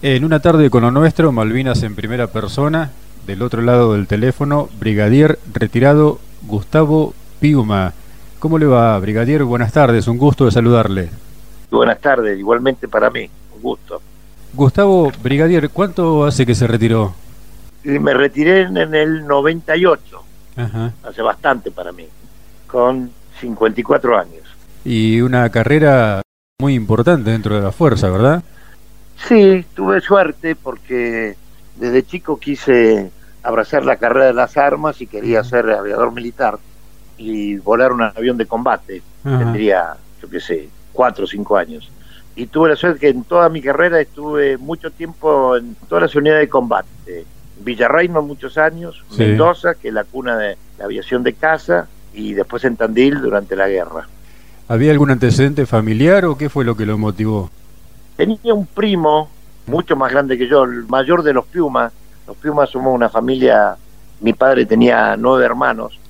En una tarde con lo nuestro, Malvinas en primera persona, del otro lado del teléfono, Brigadier retirado Gustavo Piuma. ¿Cómo le va, Brigadier? Buenas tardes, un gusto de saludarle. Buenas tardes, igualmente para mí, un gusto. Gustavo, Brigadier, ¿cuánto hace que se retiró? Y me retiré en el 98, hace bastante para mí, con 54 años. Y una carrera muy importante dentro de la fuerza, ¿verdad? Sí, tuve suerte porque desde chico quise abrazar la carrera de las armas y quería ser aviador militar y volar un avión de combate. Tendría, yo qué sé, cuatro o cinco años. Y tuve la suerte que en toda mi carrera estuve mucho tiempo en todas las unidades de combate. Villarreino muchos años, Mendoza, que es la cuna de la aviación de caza, y después en Tandil durante la guerra. ¿Había algún antecedente familiar o qué fue lo que lo motivó? Tenía un primo mucho más grande que yo, el mayor de los Piumas. Los Piumas somos una familia, mi padre tenía nueve hermanos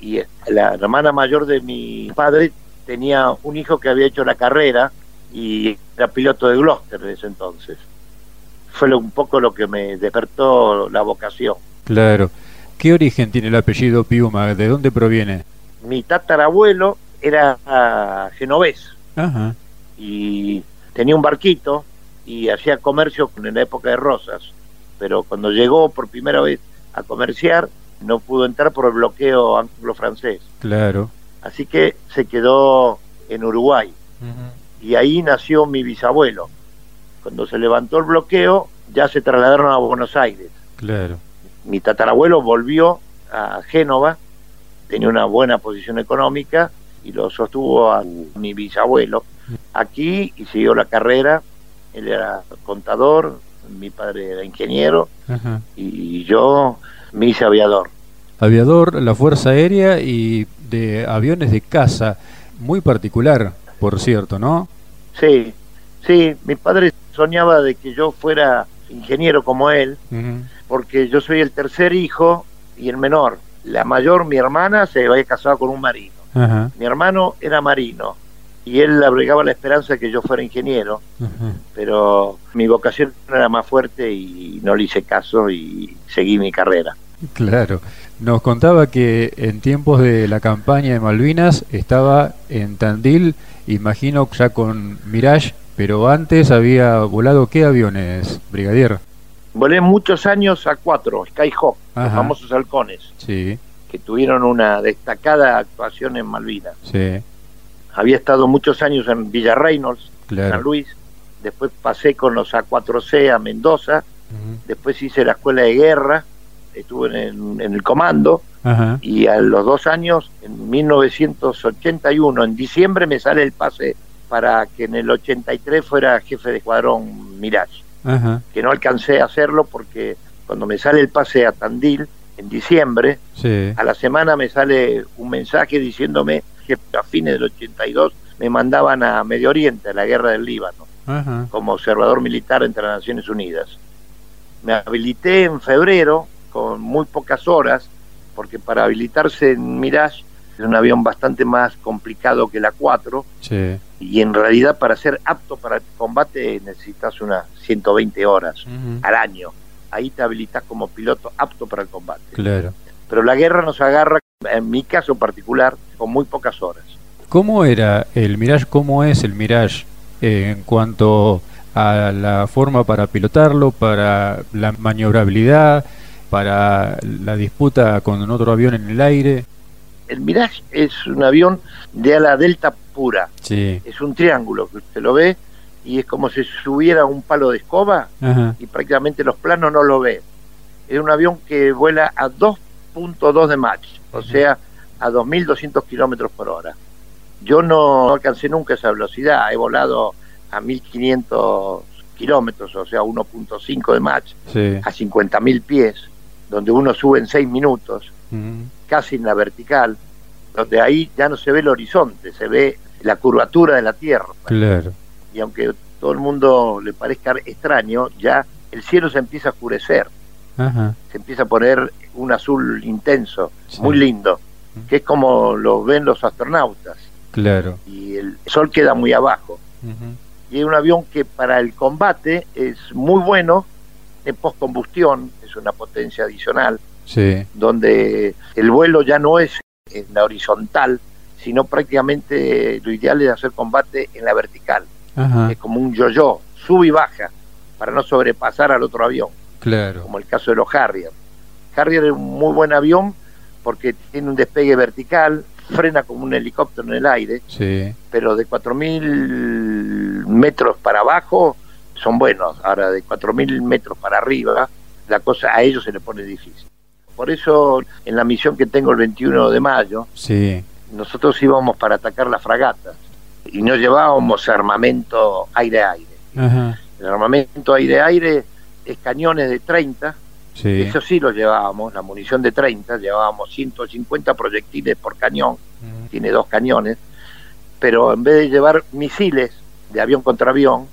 y la hermana mayor de mi padre tenía un hijo que había hecho la carrera y era piloto de Gloucester desde ese entonces. Fue un poco lo que me despertó la vocación. Claro. ¿Qué origen tiene el apellido Piuma? ¿De dónde proviene? Mi tatarabuelo era genovés. Y tenía un barquito y hacía comercio en la época de Rosas, pero cuando llegó por primera vez a comerciar no pudo entrar por el bloqueo anglo-francés. Claro. Así que se quedó en Uruguay y ahí nació mi bisabuelo. Cuando se levantó el bloqueo ya se trasladaron a Buenos Aires. Claro. Mi tatarabuelo volvió a Génova, tenía una buena posición económica y lo sostuvo a mi bisabuelo aquí y siguió la carrera. Él era contador, mi padre era ingeniero y yo me hice aviador. Aviador, la Fuerza Aérea y de aviones de caza, muy particular, por cierto, ¿no? Sí, sí, mi padre soñaba de que yo fuera ingeniero como él, porque yo soy el tercer hijo y el menor. La mayor, mi hermana, se había casado con un marino. Mi hermano era marino y él abrigaba la esperanza de que yo fuera ingeniero, pero mi vocación era más fuerte y no le hice caso y seguí mi carrera. Claro. Nos contaba que en tiempos de la campaña de Malvinas estaba en Tandil, imagino ya con Mirage, pero antes había volado qué aviones, brigadier? Volé muchos años a cuatro, Skyhawk, los famosos halcones, sí. que tuvieron una destacada actuación en Malvinas. Sí había estado muchos años en Villa Reynolds, San Luis, después pasé con los A4C a Mendoza, después hice la escuela de guerra, estuve en, el comando, y a los dos años, en 1981, en diciembre me sale el pase para que en el 83 fuera jefe de escuadrón Mirage, que no alcancé a hacerlo porque cuando me sale el pase a Tandil, en diciembre, a la semana me sale un mensaje diciéndome que a fines del 82 me mandaban a Medio Oriente, a la guerra del Líbano, como observador militar entre las Naciones Unidas. Me habilité en febrero con muy pocas horas, porque para habilitarse en Mirage es un avión bastante más complicado que la 4, y en realidad para ser apto para el combate necesitas unas 120 horas al año. Ahí te habilitas como piloto apto para el combate. Claro. Pero la guerra nos agarra en mi caso particular, con muy pocas horas. ¿Cómo era el Mirage? ¿Cómo es el Mirage eh, en cuanto a la forma para pilotarlo, para la maniobrabilidad, para la disputa con otro avión en el aire? El Mirage es un avión de ala delta pura. Sí. Es un triángulo que usted lo ve y es como si subiera un palo de escoba y prácticamente los planos no lo ve. Es un avión que vuela a 2.2 de Mach o sea, a 2.200 kilómetros por hora. Yo no alcancé nunca esa velocidad, he volado a 1.500 kilómetros, o sea, 1.5 de Mach, a 50.000 pies, donde uno sube en 6 minutos, casi en la vertical, donde ahí ya no se ve el horizonte, se ve la curvatura de la Tierra. Claro. Y aunque todo el mundo le parezca extraño, ya el cielo se empieza a oscurecer se empieza a poner un azul intenso, muy lindo, que es como lo ven los astronautas. Claro. Y el sol queda muy abajo. y es un avión que para el combate es muy bueno en postcombustión, es una potencia adicional, donde el vuelo ya no es en la horizontal, sino prácticamente lo ideal es hacer combate en la vertical. Es como un yo-yo, sube y baja, para no sobrepasar al otro avión. Claro. Como el caso de los Harrier. Harrier es un muy buen avión porque tiene un despegue vertical, frena como un helicóptero en el aire, pero de 4.000 metros para abajo son buenos. Ahora, de 4.000 metros para arriba, la cosa a ellos se le pone difícil. Por eso, en la misión que tengo el 21 de mayo, sí. nosotros íbamos para atacar las fragatas y no llevábamos armamento aire-aire. El armamento aire-aire cañones de 30, eso sí lo llevábamos, la munición de 30, llevábamos 150 proyectiles por cañón, tiene dos cañones, pero en vez de llevar misiles de avión contra avión,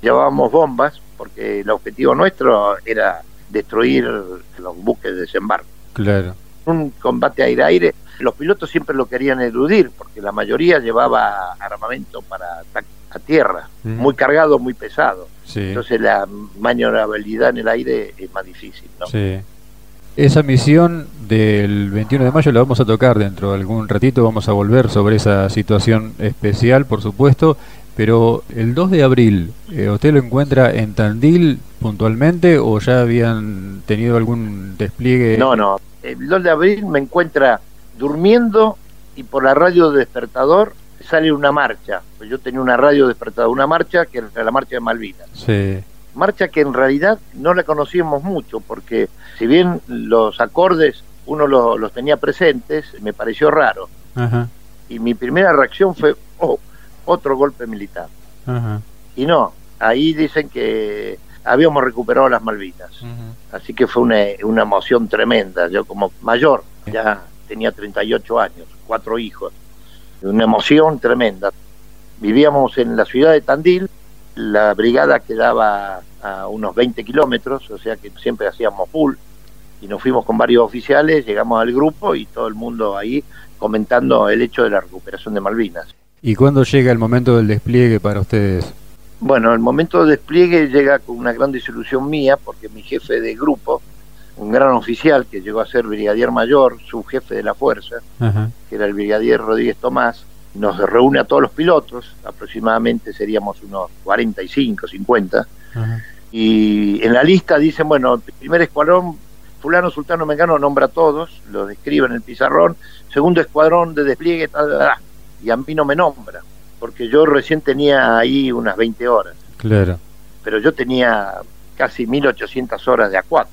llevábamos bombas, porque el objetivo nuestro era destruir los buques de desembarco. Claro. Un combate aire-aire, los pilotos siempre lo querían eludir, porque la mayoría llevaba armamento para a tierra, muy cargado, muy pesado. Entonces la maniobrabilidad en el aire es más difícil. ¿no? Sí. Esa misión del 21 de mayo la vamos a tocar dentro de algún ratito, vamos a volver sobre esa situación especial, por supuesto, pero el 2 de abril, eh, ¿usted lo encuentra en Tandil puntualmente o ya habían tenido algún despliegue? No, no. El 2 de abril me encuentra durmiendo y por la radio despertador sale una marcha. Pues yo tenía una radio despertador, una marcha que era la marcha de Malvinas. Sí. Marcha que en realidad no la conocíamos mucho porque si bien los acordes uno los tenía presentes, me pareció raro. Y mi primera reacción fue, oh, otro golpe militar. Y no, ahí dicen que habíamos recuperado las Malvinas. Así que fue una, una, emoción tremenda. Yo como mayor, ya tenía 38 años, cuatro hijos. Una emoción tremenda. Vivíamos en la ciudad de Tandil, la brigada quedaba a unos 20 kilómetros, o sea que siempre hacíamos full. Y nos fuimos con varios oficiales, llegamos al grupo y todo el mundo ahí comentando el hecho de la recuperación de Malvinas. ¿Y cuándo llega el momento del despliegue para ustedes? Bueno, el momento del despliegue llega con una gran desilusión mía, porque mi jefe de grupo, un gran oficial que llegó a ser brigadier mayor, su jefe de la fuerza, que era el brigadier Rodríguez Tomás, nos reúne a todos los pilotos, aproximadamente seríamos unos 45, 50, y en la lista dicen, bueno, el primer escuadrón, fulano, sultano, mengano, nombra a todos, lo describe en el pizarrón, segundo escuadrón de despliegue, tal, tal, tal y a mí no me nombra, porque yo recién tenía ahí unas 20 horas. Claro. Pero yo tenía casi 1800 horas de A4.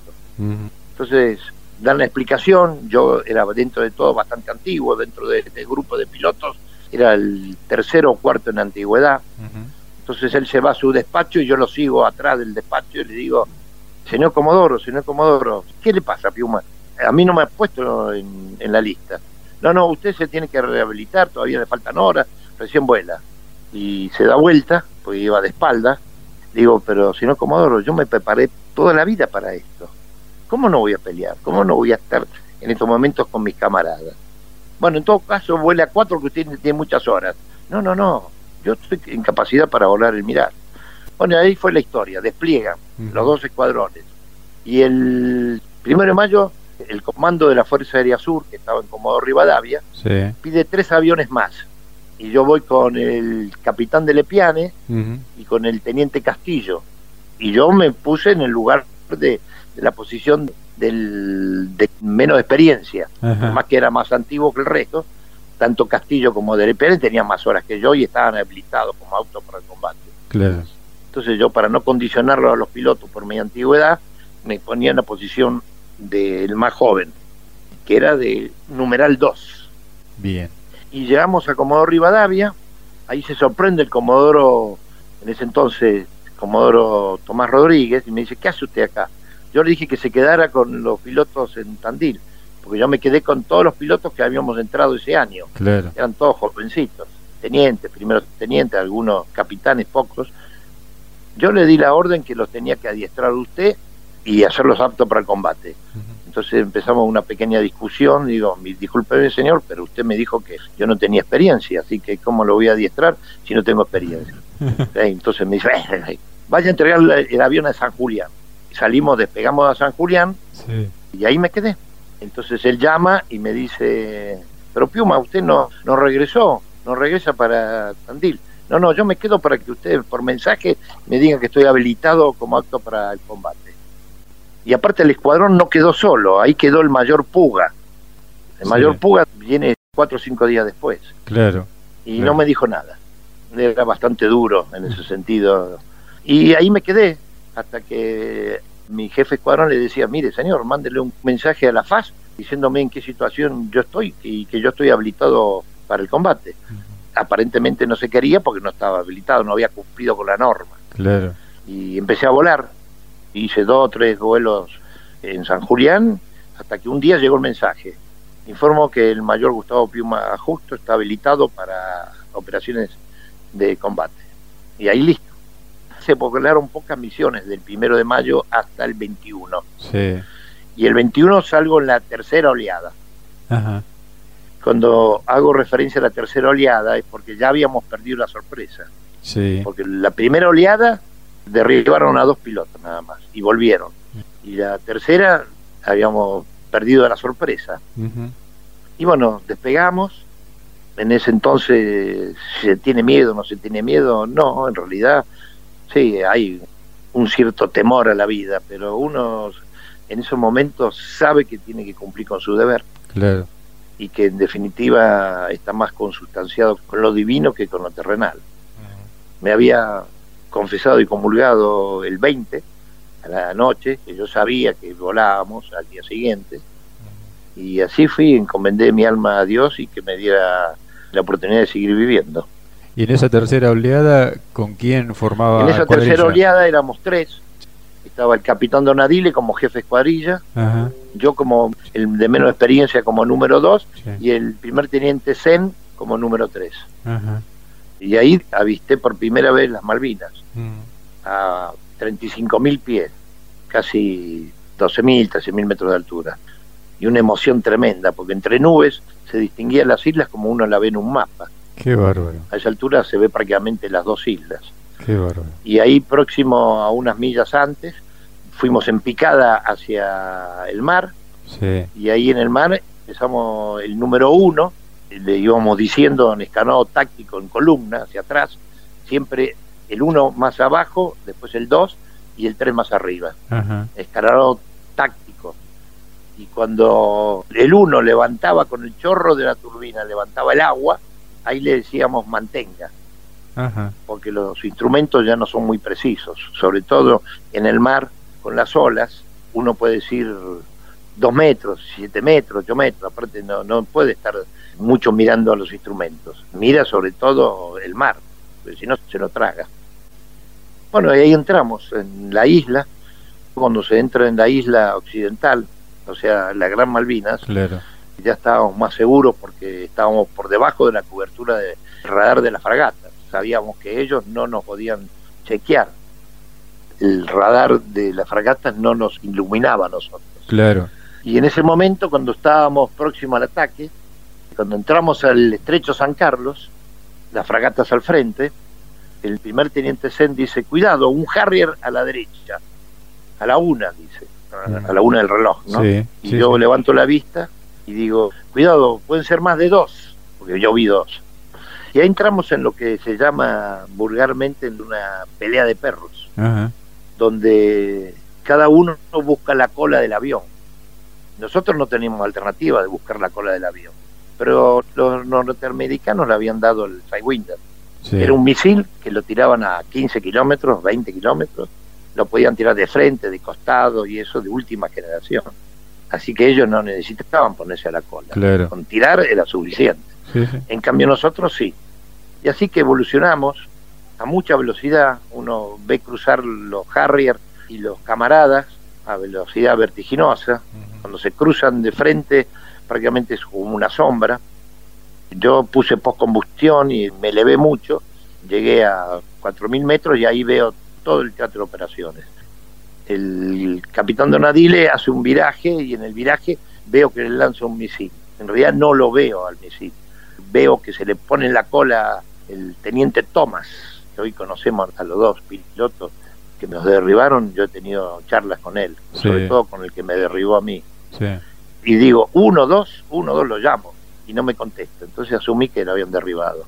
Entonces, dan la explicación, yo era dentro de todo bastante antiguo, dentro de este grupo de pilotos, era el tercero o cuarto en antigüedad. Entonces él se va a su despacho y yo lo sigo atrás del despacho y le digo, señor Comodoro, señor Comodoro, ¿qué le pasa, Piuma? A mí no me ha puesto en la lista no, no, usted se tiene que rehabilitar, todavía le faltan horas, recién vuela. Y se da vuelta, porque iba de espalda. Digo, pero no, Comodoro, yo me preparé toda la vida para esto. ¿Cómo no voy a pelear? ¿Cómo no voy a estar en estos momentos con mis camaradas? Bueno, en todo caso, vuela a cuatro que usted tiene muchas horas. No, no, no. Yo estoy en capacidad para volar el mirar. Bueno, ahí fue la historia. Despliegan los dos escuadrones. Y el primero de mayo el comando de la Fuerza Aérea Sur, que estaba en Comodoro Rivadavia, pide tres aviones más. Y yo voy con el capitán de Lepiane y con el teniente Castillo. Y yo me puse en el lugar de, la posición del, de menos experiencia, más que era más antiguo que el resto. Tanto Castillo como de Lepiane tenían más horas que yo y estaban habilitados como auto para el combate. Entonces yo, para no condicionarlo a los pilotos por mi antigüedad, me ponía en la posición del más joven, que era de numeral 2. Bien. Y llegamos a Comodoro Rivadavia, ahí se sorprende el Comodoro, en ese entonces, Comodoro Tomás Rodríguez, y me dice, ¿qué hace usted acá? Yo le dije que se quedara con los pilotos en Tandil, porque yo me quedé con todos los pilotos que habíamos entrado ese año. Claro. Eran todos jovencitos, tenientes, primeros tenientes, algunos capitanes, pocos. Yo le di la orden que los tenía que adiestrar usted y hacerlos aptos para el combate. Entonces empezamos una pequeña discusión, digo, discúlpeme señor, pero usted me dijo que yo no tenía experiencia, así que ¿cómo lo voy a adiestrar si no tengo experiencia? Entonces me dice, eh, vaya a entregar el avión a San Julián. Salimos, despegamos a San Julián y ahí me quedé. Entonces él llama y me dice, pero Piuma, usted no, no regresó, no regresa para Tandil. No, no, yo me quedo para que usted por mensaje me diga que estoy habilitado como acto para el combate. Y aparte el escuadrón no quedó solo, ahí quedó el mayor Puga. El mayor Puga viene cuatro o cinco días después. Claro. Y no me dijo nada. Era bastante duro en ese sentido. Y ahí me quedé hasta que mi jefe escuadrón le decía, mire señor, mándele un mensaje a la FAS diciéndome en qué situación yo estoy y que yo estoy habilitado para el combate. Aparentemente no se quería porque no estaba habilitado, no había cumplido con la norma. Claro. Y empecé a volar, hice dos o tres vuelos en San Julián, hasta que un día llegó el mensaje. Informo que el mayor Gustavo Piuma Justo está habilitado para operaciones de combate. Y ahí listo. Se popularon pocas misiones del primero de mayo hasta el 21. Sí. Y el 21 salgo en la tercera oleada. Ajá. Cuando hago referencia a la tercera oleada es porque ya habíamos perdido la sorpresa. Sí. Porque la primera oleada derribaron a dos pilotos nada más y volvieron. Y la tercera habíamos perdido la sorpresa. Y bueno, despegamos. En ese entonces, ¿se tiene miedo no se tiene miedo? No, en realidad, sí, hay un cierto temor a la vida, pero uno en esos momentos sabe que tiene que cumplir con su deber. Claro. Y que en definitiva está más consustanciado con lo divino que con lo terrenal. Me había confesado y comulgado el 20 a la noche, que yo sabía que volábamos al día siguiente. Y así fui, encomendé mi alma a Dios y que me diera la oportunidad de seguir viviendo. ¿Y en esa tercera oleada con quién formaba? En esa tercera oleada éramos tres. Estaba el capitán Donadile como jefe escuadrilla, yo como el de menos experiencia como número dos y el primer teniente Zen como número tres. Y ahí avisté por primera vez las Malvinas, mm. a 35.000 pies, casi 12.000, 13.000 metros de altura. Y una emoción tremenda, porque entre nubes se distinguían las islas como uno la ve en un mapa. Qué bárbaro. A esa altura se ve prácticamente las dos islas. Qué bárbaro. Y ahí próximo a unas millas antes, fuimos en picada hacia el mar. Sí. Y ahí en el mar empezamos el número uno, le íbamos diciendo en escanado táctico en columna hacia atrás, siempre el uno más abajo, después el dos y el tres más arriba. Escanado táctico. Y cuando el uno levantaba con el chorro de la turbina, levantaba el agua, ahí le decíamos mantenga. Porque los instrumentos ya no son muy precisos, sobre todo en el mar con las olas, uno puede decir dos metros, siete metros, ocho metros, aparte no, no puede estar mucho mirando a los instrumentos. Mira sobre todo el mar, porque si no se lo traga. Bueno, y ahí entramos en la isla. Cuando se entra en la isla occidental, o sea, la Gran Malvinas, ya estábamos más seguros porque estábamos por debajo de la cobertura de radar de la fragata. Sabíamos que ellos no nos podían chequear. El radar de la fragata no nos iluminaba a nosotros. Claro. Y en ese momento, cuando estábamos próximos al ataque, cuando entramos al estrecho San Carlos, las fragatas al frente, el primer teniente Zen dice, cuidado, un Harrier a la derecha, a la una, dice, a la una del reloj, ¿no? y yo levanto la vista y digo, cuidado, pueden ser más de dos, porque yo vi dos. Y ahí entramos en lo que se llama vulgarmente en una pelea de perros, donde cada uno busca la cola del avión. Nosotros no tenemos alternativa de buscar la cola del avión pero los norteamericanos le habían dado el Sidewinder. Era un misil que lo tiraban a 15 kilómetros, 20 kilómetros, lo podían tirar de frente, de costado y eso de última generación. Así que ellos no necesitaban ponerse a la cola. Con tirar era suficiente. En cambio nosotros sí. Y así que evolucionamos a mucha velocidad. Uno ve cruzar los Harrier y los camaradas a velocidad vertiginosa. Cuando se cruzan de frente prácticamente es como una sombra. Yo puse postcombustión y me elevé mucho, llegué a 4.000 metros y ahí veo todo el teatro de operaciones. El capitán Donadile hace un viraje y en el viraje veo que le lanza un misil. En realidad no lo veo al misil. Veo que se le pone en la cola el teniente Thomas, que hoy conocemos a los dos pilotos que nos derribaron, yo he tenido charlas con él, sobre todo con el que me derribó a mí. Y digo, uno, dos, uno, dos lo llamo, y no me contesta. Entonces asumí que lo habían derribado.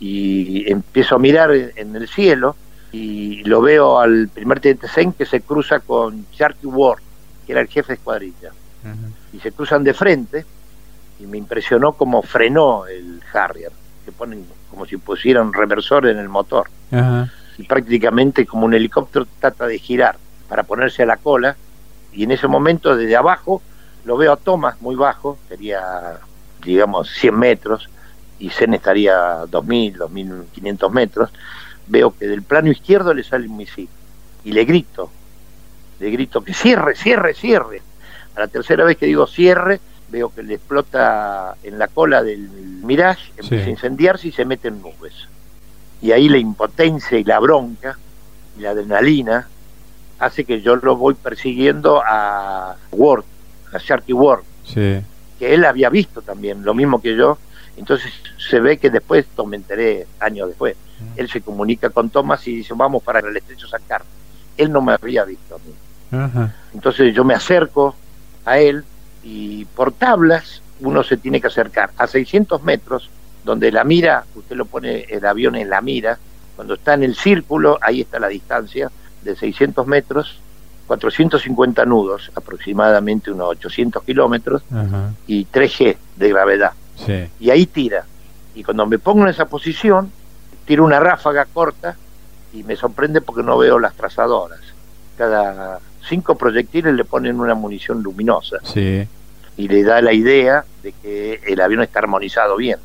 Y empiezo a mirar en el cielo y lo veo al primer teniente Zen que se cruza con Sharky Ward, que era el jefe de escuadrilla. Y se cruzan de frente y me impresionó cómo frenó el Harrier, que ponen como si pusieran un reversor en el motor. Y prácticamente como un helicóptero trata de girar para ponerse a la cola. Y en ese momento desde abajo lo veo a Thomas muy bajo, sería digamos 100 metros, y Zen estaría 2.000, 2.500 metros veo que del plano izquierdo le sale un misil y le grito, le grito que cierre, cierre, cierre. A la tercera vez que digo cierre, veo que le explota en la cola del Mirage, empieza a incendiarse y se mete en nubes. Y ahí la impotencia y la bronca y la adrenalina hace que yo lo voy persiguiendo a Ward, a Sharky Ward, que él había visto también, lo mismo que yo. Entonces se ve que después, me enteré años después, él se comunica con Thomas y dice, vamos para el estrecho sacar. Él no me había visto a mí. Entonces yo me acerco a él y por tablas uno se tiene que acercar a 600 metros, donde la mira, usted lo pone el avión en la mira, cuando está en el círculo, ahí está la distancia de 600 metros, 450 nudos, aproximadamente unos 800 kilómetros, y 3G de gravedad. Y ahí tira. Y cuando me pongo en esa posición, tiro una ráfaga corta y me sorprende porque no veo las trazadoras. Cada cinco proyectiles le ponen una munición luminosa. Y le da la idea de que el avión está armonizado bien.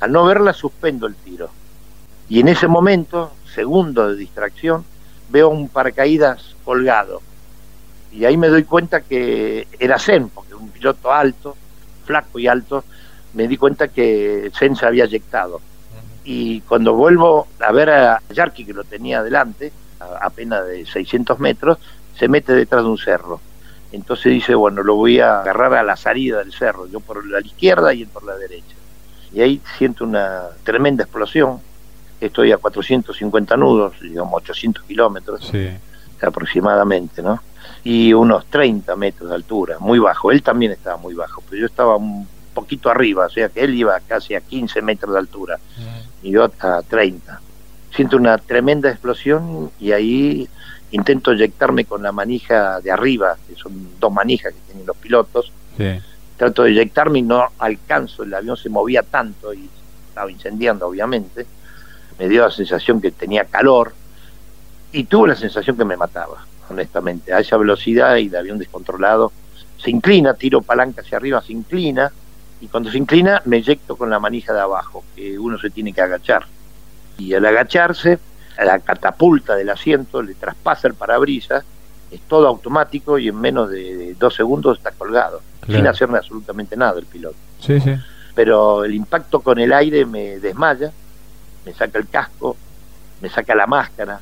Al no verla, suspendo el tiro. Y en ese momento, segundo de distracción, veo un paracaídas colgado. Y ahí me doy cuenta que era Zen, porque un piloto alto, flaco y alto, me di cuenta que Zen se había eyectado y cuando vuelvo a ver a Yarki, que lo tenía adelante, a apenas de 600 metros, se mete detrás de un cerro. Entonces dice, bueno, lo voy a agarrar a la salida del cerro, yo por la izquierda y él por la derecha. Y ahí siento una tremenda explosión. Estoy a 450 nudos, digamos 800 kilómetros aproximadamente, ¿no? Y unos 30 metros de altura, muy bajo. Él también estaba muy bajo, pero yo estaba un poquito arriba, o sea que él iba casi a 15 metros de altura y yo a 30. Siento una tremenda explosión y ahí intento eyectarme con la manija de arriba, que son dos manijas que tienen los pilotos. Trato de eyectarme y no alcanzo, el avión se movía tanto y estaba incendiando obviamente. Me dio la sensación que tenía calor y tuve la sensación que me mataba, honestamente. A esa velocidad y el avión descontrolado se inclina, tiro palanca hacia arriba, se inclina y cuando se inclina me eyecto con la manija de abajo, que uno se tiene que agachar. Y al agacharse, la catapulta del asiento le traspasa el parabrisas, es todo automático y en menos de, dos segundos está colgado, sin hacerme absolutamente nada el piloto. Sí, sí. Pero el impacto con el aire me desmaya, me saca el casco, me saca la máscara,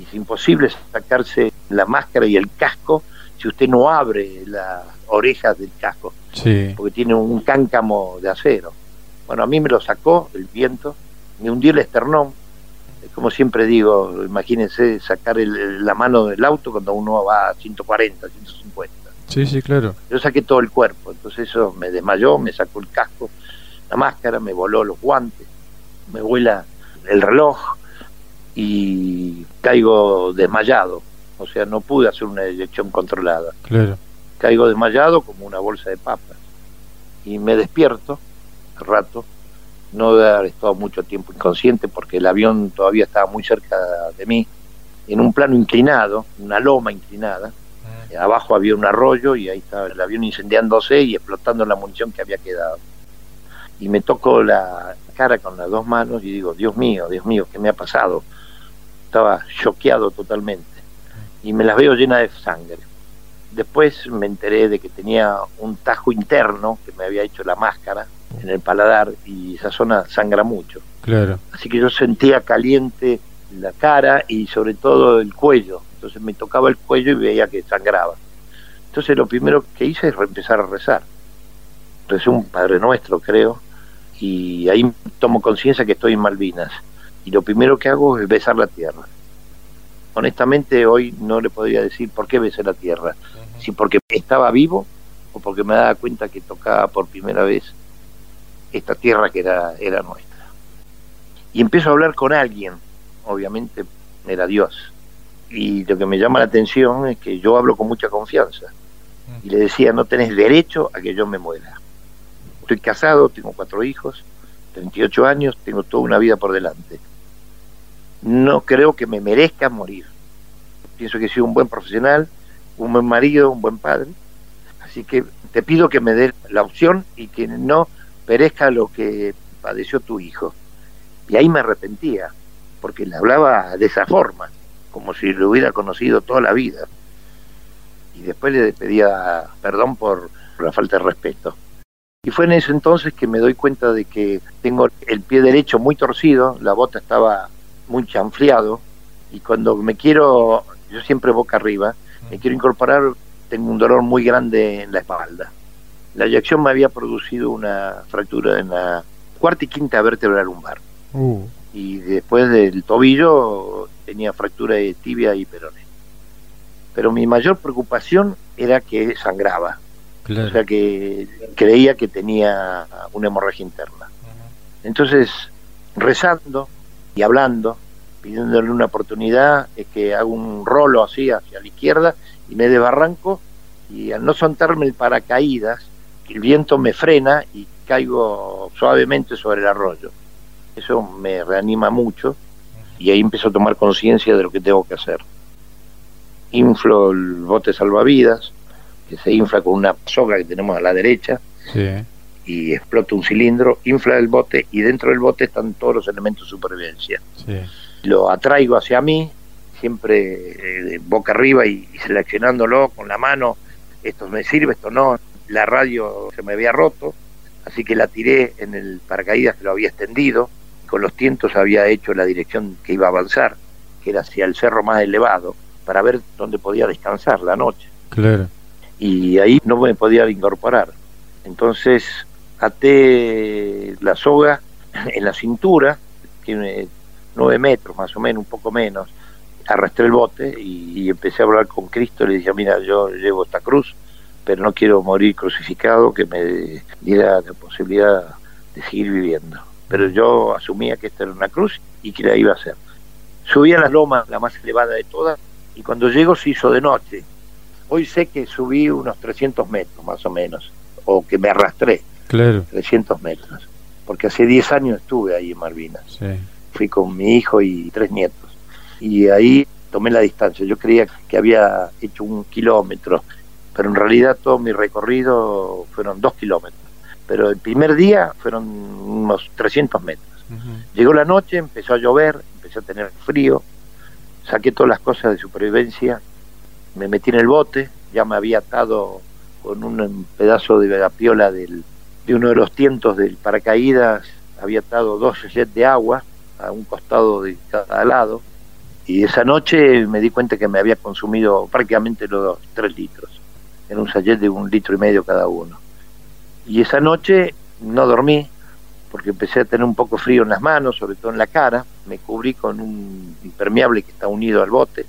y es imposible sacarse la máscara y el casco si usted no abre las orejas del casco porque tiene un cáncamo de acero. Bueno, a mí me lo sacó el viento, me hundió el esternón. Como siempre digo, imagínense sacar la mano del auto cuando uno va a 140, 150. Sí, sí, claro. Yo saqué todo el cuerpo, entonces eso me desmayó, me sacó el casco, la máscara, me voló los guantes, me vuela el reloj y caigo desmayado. O sea, no pude hacer una eyección controlada. Claro caigo desmayado como una bolsa de papas y me despierto al rato, no de haber estado mucho tiempo inconsciente porque el avión todavía estaba muy cerca de mí, en un plano inclinado, una loma inclinada, ah. abajo había un arroyo y ahí estaba el avión incendiándose y explotando la munición que había quedado. Y me toco la cara con las dos manos y digo, Dios mío, Dios mío, ¿qué me ha pasado? Estaba choqueado totalmente. Y me las veo llenas de sangre Después me enteré de que tenía un tajo interno que me había hecho la máscara en el paladar y esa zona sangra mucho. Claro. Así que yo sentía caliente la cara y sobre todo el cuello. Entonces me tocaba el cuello y veía que sangraba. Entonces lo primero que hice es empezar a rezar. Recé un Padre Nuestro, creo, y ahí tomo conciencia que estoy en Malvinas. y lo primero que hago es besar la tierra. Honestamente hoy no le podría decir por qué besé la tierra, si porque estaba vivo o porque me daba cuenta que tocaba por primera vez esta tierra que era, era nuestra. Y empiezo a hablar con alguien, obviamente era Dios. Y lo que me llama la atención es que yo hablo con mucha confianza. Y le decía, no tenés derecho a que yo me muera. Estoy casado, tengo cuatro hijos, 38 años, tengo toda una vida por delante. No creo que me merezca morir. Pienso que soy un buen profesional, un buen marido, un buen padre. Así que te pido que me dé la opción y que no perezca lo que padeció tu hijo. Y ahí me arrepentía, porque le hablaba de esa forma, como si lo hubiera conocido toda la vida. Y después le pedía perdón por la falta de respeto. Y fue en ese entonces que me doy cuenta de que tengo el pie derecho muy torcido, la bota estaba muy chanfleado, y cuando me quiero, yo siempre boca arriba, me quiero incorporar, tengo un dolor muy grande en la espalda. La eyección me había producido una fractura en la cuarta y quinta vértebra lumbar. Uh. Y después del tobillo tenía fractura de tibia y peroné. Pero mi mayor preocupación era que sangraba o sea que creía que tenía una hemorragia interna. Entonces, rezando y hablando, pidiéndole una oportunidad, es que hago un rolo así hacia la izquierda y me desbarranco y al no soltarme el paracaídas, el viento me frena y caigo suavemente sobre el arroyo. Eso me reanima mucho y ahí empiezo a tomar conciencia de lo que tengo que hacer. Inflo el bote salvavidas, que se infla con una soga que tenemos a la derecha y explota un cilindro, infla el bote y dentro del bote están todos los elementos de supervivencia. Lo atraigo hacia mí, siempre eh, boca arriba y, seleccionándolo con la mano, esto me sirve, esto no, la radio se me había roto, así que la tiré en el paracaídas que lo había extendido, con los tientos había hecho la dirección que iba a avanzar, que era hacia el cerro más elevado, para ver dónde podía descansar la noche. Claro y ahí no me podía incorporar. Entonces até la soga en la cintura, tiene nueve metros más o menos, un poco menos, arrastré el bote y, empecé a hablar con Cristo, le dije, mira, yo llevo esta cruz, pero no quiero morir crucificado, que me diera la posibilidad de seguir viviendo. Pero yo asumía que esta era una cruz y que la iba a hacer. Subí a la loma, la más elevada de todas, y cuando llego se hizo de noche. Hoy sé que subí unos 300 metros más o menos, o que me arrastré. Claro. 300 metros. Porque hace 10 años estuve ahí en Malvinas. Fui con mi hijo y tres nietos. Y ahí tomé la distancia. Yo creía que había hecho un kilómetro, pero en realidad todo mi recorrido fueron dos kilómetros. Pero el primer día fueron unos 300 metros. Llegó la noche, empezó a llover, empecé a tener frío, saqué todas las cosas de supervivencia me metí en el bote, ya me había atado con un pedazo de la piola del, de uno de los tientos del paracaídas, había atado dos jets de agua a un costado de cada lado, y esa noche me di cuenta que me había consumido prácticamente los tres litros, en un sachet de un litro y medio cada uno. Y esa noche no dormí, porque empecé a tener un poco frío en las manos, sobre todo en la cara, me cubrí con un impermeable que está unido al bote,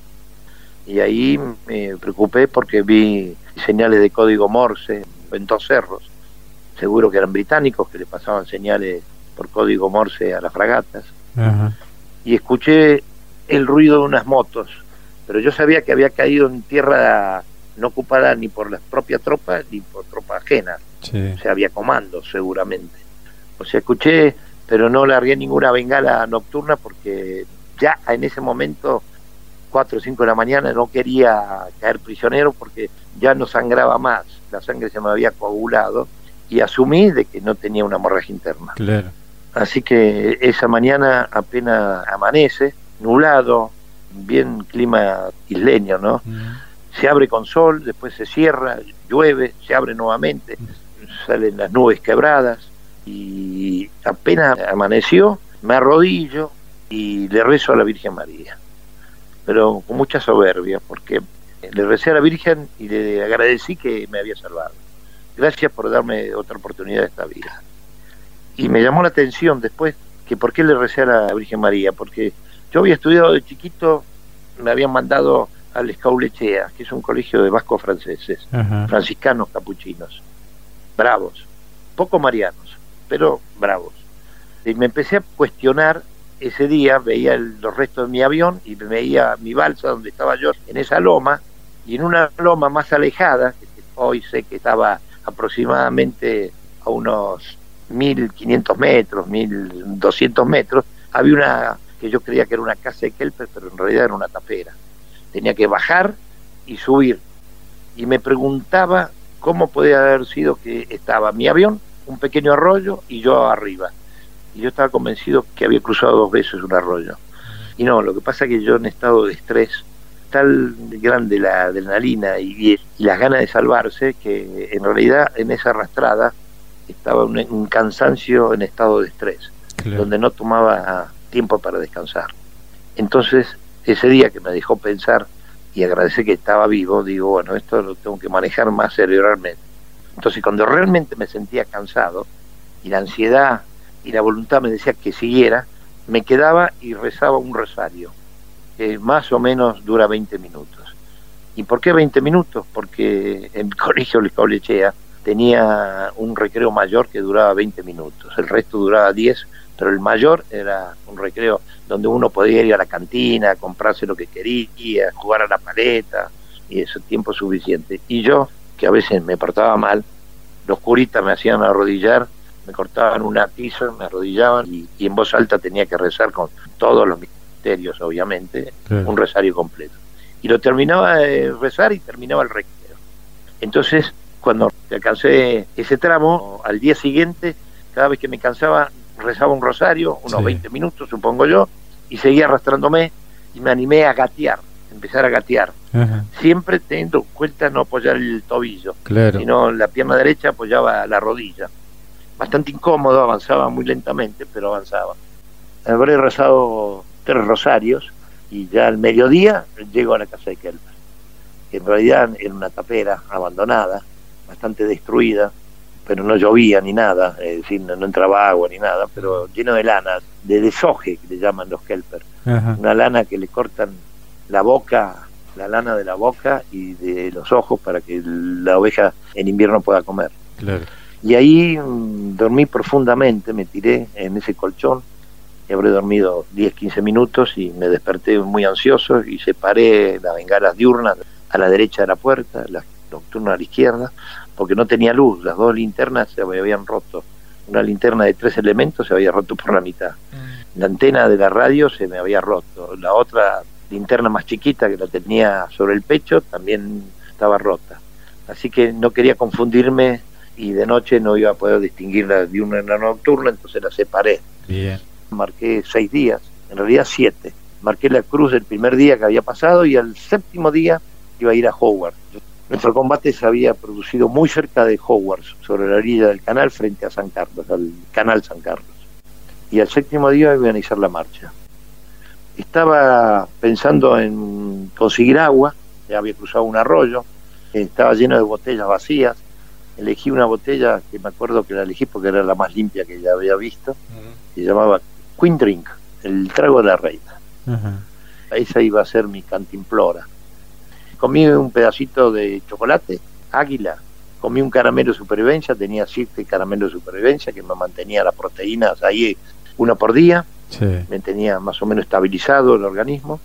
y ahí me preocupé porque vi señales de código Morse en dos cerros, seguro que eran británicos que le pasaban señales por código Morse a las fragatas, y escuché el ruido de unas motos, pero yo sabía que había caído en tierra no ocupada ni por las propias tropas ni por tropas ajenas, o sea, había comandos seguramente. O sea, escuché, pero no largué ninguna bengala nocturna porque ya en ese momento 4 o 5 de la mañana, no quería caer prisionero porque ya no sangraba más, la sangre se me había coagulado y asumí de que no tenía una hemorragia interna. Así que esa mañana apenas amanece, nublado, bien clima isleño, ¿no? Se abre con sol, después se cierra, llueve, se abre nuevamente, salen las nubes quebradas y apenas amaneció, me arrodillo y le rezo a la Virgen María pero con mucha soberbia, porque le recé a la Virgen y le agradecí que me había salvado. Gracias por darme otra oportunidad de esta vida. Y me llamó la atención después, que por qué le recé a la Virgen María, porque yo había estudiado de chiquito, me habían mandado al Escaulechea, que es un colegio de vascos franceses, franciscanos capuchinos, bravos, poco marianos, pero bravos. Y me empecé a cuestionar ese día, veía los restos de mi avión y veía mi balsa donde estaba yo en esa loma, y en una loma más alejada, hoy sé que estaba aproximadamente a unos 1500 metros, 1200 metros, había una que yo creía que era una casa de Kelper, pero en realidad era una tapera. Tenía que bajar y subir. Y me preguntaba cómo podía haber sido que estaba mi avión, un pequeño arroyo y yo arriba. Y yo estaba convencido que había cruzado dos veces un arroyo. Y no, lo que pasa es que yo en estado de estrés, tal grande la adrenalina y, y las ganas de salvarse, que en realidad en esa arrastrada estaba un, un cansancio en estado de estrés, donde no tomaba tiempo para descansar. Entonces, ese día que me dejó pensar y agradecer que estaba vivo, digo, bueno, esto lo tengo que manejar más cerebralmente. Entonces, cuando realmente me sentía cansado y la ansiedad y la voluntad me decía que siguiera, me quedaba y rezaba un rosario, que más o menos dura 20 minutos. ¿Y por qué 20 minutos? Porque en mi colegio Lechea tenía un recreo mayor que duraba 20 minutos, el resto duraba 10 pero el mayor era un recreo donde uno podía ir a la cantina, comprarse lo que quería, jugar a la paleta, y ese tiempo suficiente. Y yo, que a veces me portaba mal, los curitas me hacían arrodillar, me cortaban una tiza, me arrodillaban y, en voz alta tenía que rezar con todos los obviamente, un rosario completo. Y lo terminaba de rezar y terminaba el recreo. Entonces, cuando alcancé ese tramo, al día siguiente, cada vez que me cansaba, rezaba un rosario, unos 20 minutos, supongo yo, y seguía arrastrándome y me animé a gatear, empezar a gatear. Siempre teniendo en cuenta no apoyar el tobillo, sino la pierna derecha apoyaba la rodilla. Bastante incómodo, avanzaba muy lentamente, pero avanzaba. Habré rezado tres rosarios y ya al mediodía llego a la casa de Kelper, que en realidad era una tapera abandonada, bastante destruida, pero no llovía ni nada, es decir, no, entraba agua ni nada, pero lleno de lanas, de desoje que le llaman los kelper, una lana que le cortan la boca, la lana de la boca y de los ojos para que la oveja en invierno pueda comer. Y ahí mm, dormí profundamente, me tiré en ese colchón, y habré dormido 10, 15 minutos y me desperté muy ansioso y separé las bengalas diurnas a la derecha de la puerta, la nocturna a la izquierda, porque no tenía luz, las dos linternas se habían roto. Una linterna de tres elementos se había roto por la mitad. Mm. La antena de la radio se me había roto. La otra linterna más chiquita que la tenía sobre el pecho también estaba rota. Así que no quería confundirme y de noche no iba a poder distinguirla de una en la nocturna, entonces la separé. Bien. Marqué seis días, en realidad siete. Marqué la cruz el primer día que había pasado y al séptimo día iba a ir a Howard. Nuestro combate se había producido muy cerca de Hogwarts, sobre la orilla del canal, frente a San Carlos, al canal San Carlos. Y al séptimo día iba a iniciar la marcha. Estaba pensando en conseguir agua, ya había cruzado un arroyo, estaba lleno de botellas vacías. Elegí una botella que me acuerdo que la elegí porque era la más limpia que ya había visto, se llamaba Queen Drink, el trago de la reina. Esa iba a ser mi cantimplora. Comí un pedacito de chocolate, águila, comí un caramelo de supervivencia, tenía siete caramelos de supervivencia que me mantenía las proteínas ahí uno por día, me tenía más o menos estabilizado el organismo.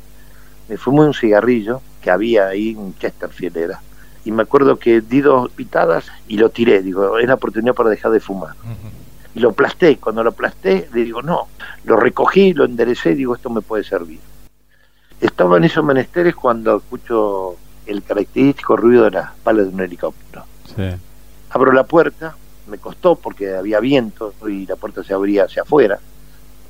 Me fumé un cigarrillo que había ahí, un Chesterfield era, y me acuerdo que di dos pitadas y lo tiré, digo, es la oportunidad para dejar de fumar. Y lo aplasté, cuando lo aplasté, le digo, no, lo recogí, lo enderecé, digo, esto me puede servir. Estaba en esos menesteres cuando escucho el característico ruido de las palas de un helicóptero. Abro la puerta, me costó porque había viento y la puerta se abría hacia afuera.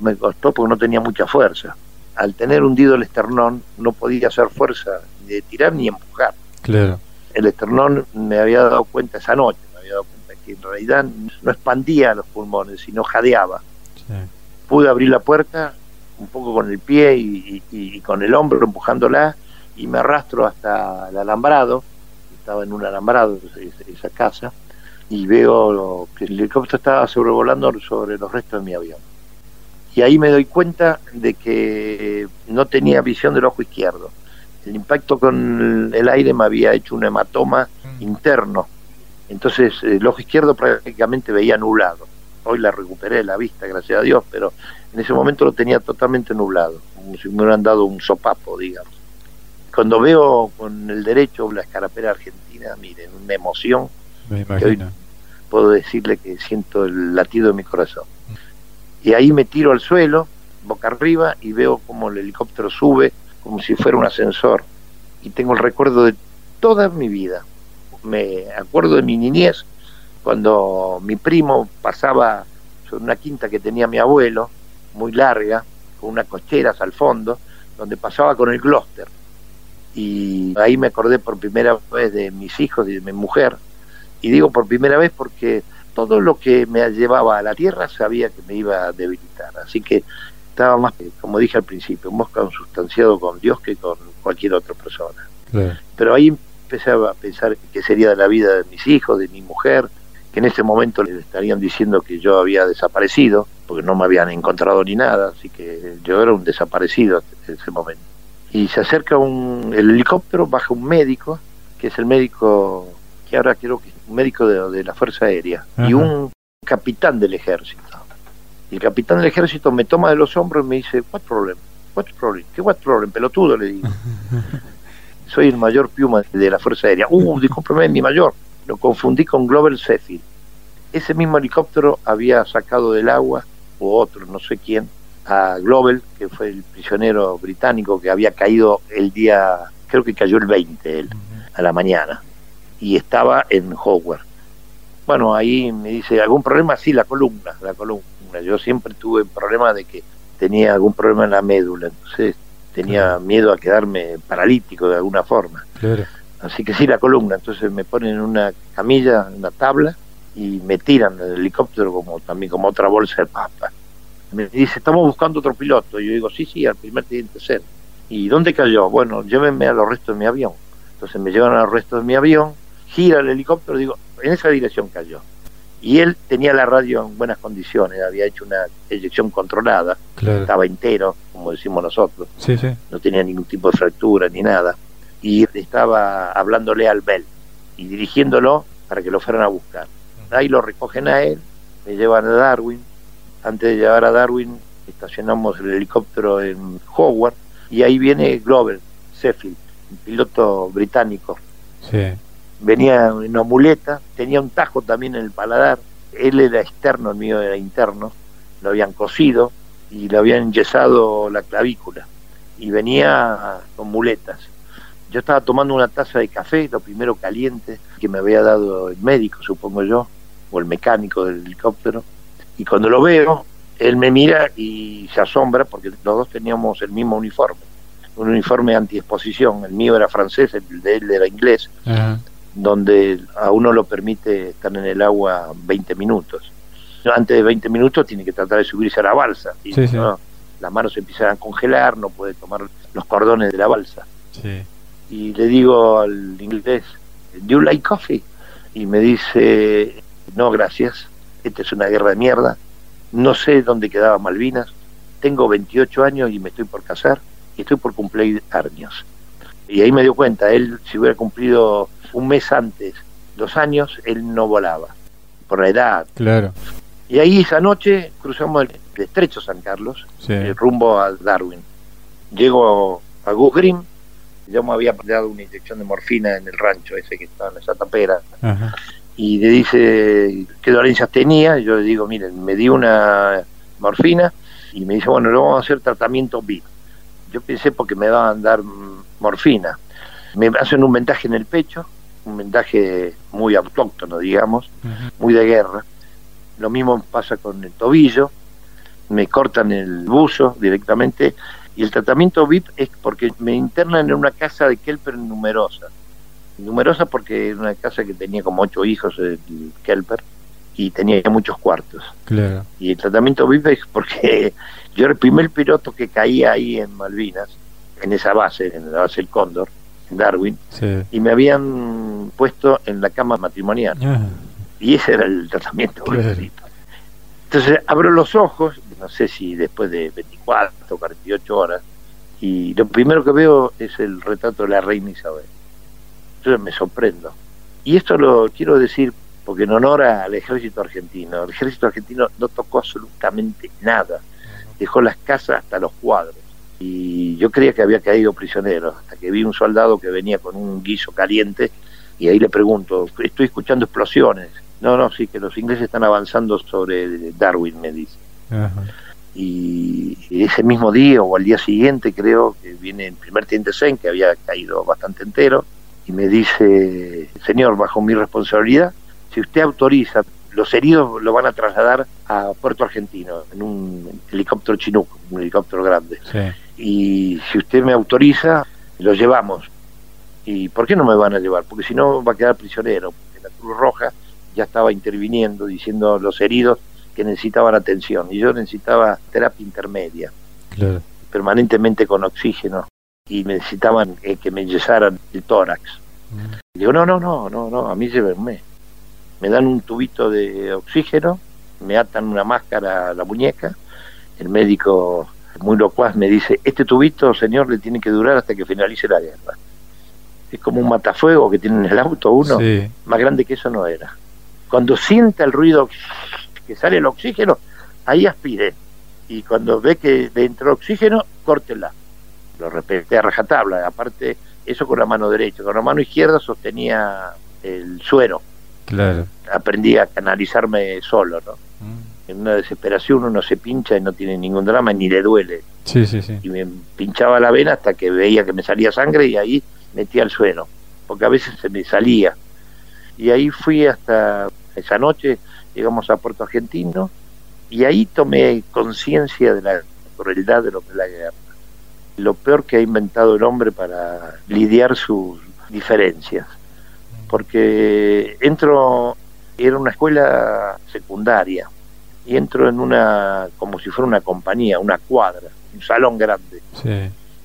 Me costó porque no tenía mucha fuerza. Al tener hundido el esternón, no podía hacer fuerza de tirar ni empujar. Claro. El esternón me había dado cuenta esa noche, me había dado cuenta que en realidad no expandía los pulmones, sino jadeaba. Pude abrir la puerta un poco con el pie y con el hombro empujándola y me arrastro hasta el alambrado, estaba en un alambrado esa casa, y veo que el helicóptero estaba sobrevolando sobre los restos de mi avión. Y ahí me doy cuenta de que no tenía visión del ojo izquierdo. El impacto con el aire me había hecho un hematoma mm. interno. Entonces el ojo izquierdo prácticamente veía nublado. Hoy la recuperé la vista, gracias a Dios, pero en ese momento lo tenía totalmente nublado, como si me hubieran dado un sopapo, digamos. Cuando veo con el derecho la escarapera argentina, miren, una emoción. Me imagino. puedo decirle que siento el latido de mi corazón. Y ahí me tiro al suelo, boca arriba, y veo como el helicóptero sube, como si fuera un ascensor. Y tengo el recuerdo de toda mi vida. Me acuerdo de mi niñez, cuando mi primo pasaba sobre una quinta que tenía mi abuelo, muy larga, con unas cocheras al fondo, donde pasaba con el Gloucester. Y ahí me acordé por primera vez de mis hijos y de mi mujer. Y digo por primera vez porque todo lo que me llevaba a la tierra sabía que me iba a debilitar. Así que estaba más, como dije al principio, más consustanciado con Dios que con cualquier otra persona. Pero ahí empecé a pensar qué sería de la vida de mis hijos, de mi mujer, que en ese momento le estarían diciendo que yo había desaparecido, porque no me habían encontrado ni nada, así que yo era un desaparecido en ese momento. Y se acerca un, el helicóptero, baja un médico, que es el médico, que ahora creo que es un médico de, la Fuerza Aérea, y un capitán del ejército. Y el capitán del ejército me toma de los hombros y me dice, what problem? What problem? ¿Qué what problem? Pelotudo, le digo. Soy el mayor piuma de la Fuerza Aérea. Uh, discúlpeme, mi mayor lo confundí con Global Sheffield. Ese mismo helicóptero había sacado del agua, o otro, no sé quién, a Global, que fue el prisionero británico que había caído el día, creo que cayó el 20 él, a la mañana, y estaba en Howard. Bueno, ahí me dice, ¿algún problema? Sí, la columna, la columna. Yo siempre tuve problema de que tenía algún problema en la médula, entonces tenía miedo a quedarme paralítico de alguna forma. Claro. Así que sí, la columna. Entonces me ponen en una camilla, en una tabla, y me tiran del helicóptero como también como otra bolsa de papa. Me dice, estamos buscando otro piloto. Y yo digo, sí, sí, al primer teniente ser. ¿Y dónde cayó? Bueno, llévenme a los restos de mi avión. Entonces me llevan a los restos de mi avión, gira el helicóptero, digo, en esa dirección cayó. Y él tenía la radio en buenas condiciones, había hecho una eyección controlada, estaba entero, como decimos nosotros, sí, sí. no tenía ningún tipo de fractura ni nada y estaba hablándole al Bell y dirigiéndolo para que lo fueran a buscar. Ahí lo recogen a él, me llevan a Darwin. Antes de llevar a Darwin, estacionamos el helicóptero en Howard y ahí viene Glover Sheffield, un piloto británico. Venía en una muleta, tenía un tajo también en el paladar. Él era externo, el mío era interno. Lo habían cosido y le habían enyesado la clavícula. Y venía con muletas yo estaba tomando una taza de café, lo primero caliente, que me había dado el médico, supongo yo, o el mecánico del helicóptero. Y cuando lo veo, él me mira y se asombra porque los dos teníamos el mismo uniforme, un uniforme anti-exposición. El mío era francés, el de él era inglés, donde a uno lo permite estar en el agua 20 minutos. Antes de 20 minutos tiene que tratar de subirse a la balsa. Y, Las manos se empiezan a congelar, no puede tomar los cordones de la balsa. Y le digo al inglés, ¿Do you like coffee? Y me dice, no, gracias, esta es una guerra de mierda, no sé dónde quedaba Malvinas, tengo 28 años y me estoy por casar y estoy por cumplir años. Y ahí me dio cuenta, él si hubiera cumplido un mes antes dos años, él no volaba, por la edad. Claro. Y ahí esa noche cruzamos el, estrecho San Carlos, el rumbo a Darwin. Llego a Goose Green, yo me había dado una inyección de morfina en el rancho ese que estaba en esa tapera. Y le dice qué dolencias tenía. Y yo le digo, miren, me di una morfina y me dice, bueno, le vamos a hacer tratamiento VIP. Yo pensé porque me van a dar morfina. Me hacen un vendaje en el pecho, un vendaje muy autóctono, digamos, muy de guerra. Lo mismo pasa con el tobillo. Me cortan el buzo directamente y el tratamiento VIP es porque me internan en una casa de Kelper numerosa. Numerosa porque era una casa que tenía como ocho hijos, el Kelper, y tenía muchos cuartos. Claro. Y el tratamiento VIP es porque yo era el primer piloto que caía ahí en Malvinas, en esa base, en la base del Cóndor, en Darwin, y me habían puesto en la cama matrimonial. Y ese era el tratamiento. Entonces abro los ojos, no sé si después de 24 o 48 horas, y lo primero que veo es el retrato de la reina Isabel. Entonces me sorprendo. Y esto lo quiero decir porque en honor al ejército argentino, el ejército argentino no tocó absolutamente nada, dejó las casas hasta los cuadros. Y yo creía que había caído prisionero, hasta que vi un soldado que venía con un guiso caliente y ahí le pregunto, estoy escuchando explosiones. No, no, sí, que los ingleses están avanzando sobre Darwin, me dice. Y ese mismo día o al día siguiente creo que viene el primer teniente Sen, que había caído bastante entero, y me dice, señor, bajo mi responsabilidad, si usted autoriza, los heridos lo van a trasladar a Puerto Argentino en un helicóptero Chinook, un helicóptero grande. Y si usted me autoriza, lo llevamos. ¿Y por qué no me van a llevar? Porque si no va a quedar prisionero, porque la Cruz Roja ya estaba interviniendo, diciendo a los heridos que necesitaban atención. Y yo necesitaba terapia intermedia, permanentemente con oxígeno. Y necesitaban eh, que me yesaran el tórax. Mm. Y digo, no, no, no, no, no, a mí llévenme. Me dan un tubito de oxígeno, me atan una máscara a la muñeca. El médico, muy locuaz, me dice, este tubito, señor, le tiene que durar hasta que finalice la guerra es como un matafuego que tiene en el auto uno, más grande que eso no era. Cuando sienta el ruido que sale el oxígeno, ahí aspire. Y cuando ve que le entró oxígeno, córtela. Lo respeté a rajatabla. Aparte, eso con la mano derecha. Con la mano izquierda sostenía el suero. Claro. Aprendí a canalizarme solo, ¿no? Mm. En una desesperación uno se pincha y no tiene ningún drama, ni le duele. Sí, sí, sí. Y me pinchaba la vena hasta que veía que me salía sangre y ahí metía al suelo, porque a veces se me salía. Y ahí fui hasta esa noche, llegamos a Puerto Argentino, y ahí tomé conciencia de la crueldad de lo que es la guerra. Lo peor que ha inventado el hombre para lidiar sus diferencias. Porque entro, era una escuela secundaria, y entro en una, como si fuera una compañía, una cuadra, un salón grande,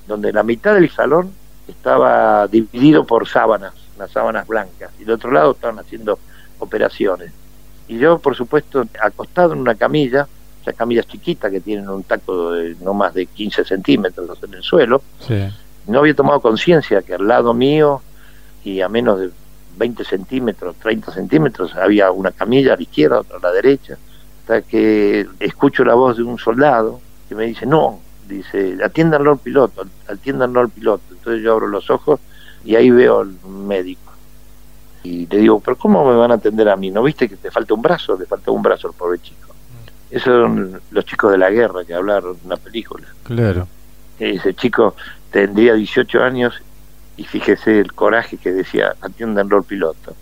donde la mitad del salón estaba dividido por sábanas, las sábanas blancas, y del otro lado estaban haciendo operaciones. Y yo, por supuesto, acostado en una camilla, esas camillas chiquitas que tienen un tacto de no más de 15 centímetros en el suelo, no había tomado conciencia que al lado mío y a menos de 20 centímetros, 30 centímetros, había una camilla a la izquierda, otra a la derecha, hasta que escucho la voz de un soldado que me dice, no, dice, atiéndanlo al piloto, atiéndanlo al piloto. Entonces yo abro los ojos y ahí veo al médico. Y le digo, pero ¿cómo me van a atender a mí? ¿No viste que te falta un brazo? Le falta un brazo al pobre chico. Esos son los chicos de la guerra que hablaron en una película. Claro. ese chico tendría 18 años y fíjese el coraje que decía, atiéndanlo al piloto.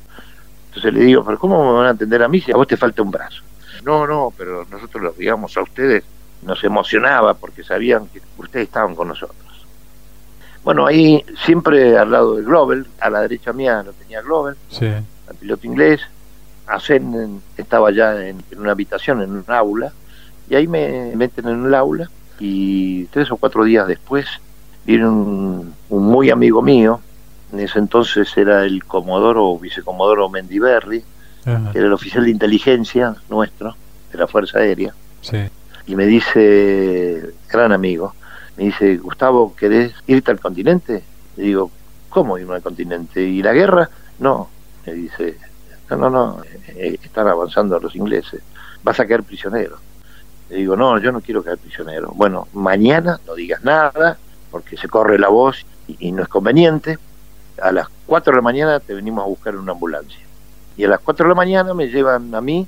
Entonces le digo, pero ¿cómo me van a atender a mí si a vos te falta un brazo? No, no, pero nosotros los digamos a ustedes nos emocionaba porque sabían que ustedes estaban con nosotros. Bueno, ahí siempre al lado de Global, a la derecha mía lo tenía Global, el piloto inglés. Asen estaba ya en, una habitación, en un aula, y ahí me meten en un aula y tres o cuatro días después viene un, muy amigo mío, en ese entonces era el comodoro o vicecomodoro Mendiberri, que era el oficial de inteligencia nuestro, de la Fuerza Aérea. Sí y me dice, gran amigo, me dice, Gustavo, ¿querés irte al continente? Le digo, ¿cómo irme al continente? ¿Y la guerra? No, me dice, no, no, no, eh, están avanzando los ingleses, vas a quedar prisionero. Le digo, no, yo no quiero quedar prisionero. Bueno, mañana no digas nada, porque se corre la voz y, y no es conveniente. A las 4 de la mañana te venimos a buscar en una ambulancia. Y a las 4 de la mañana me llevan a mí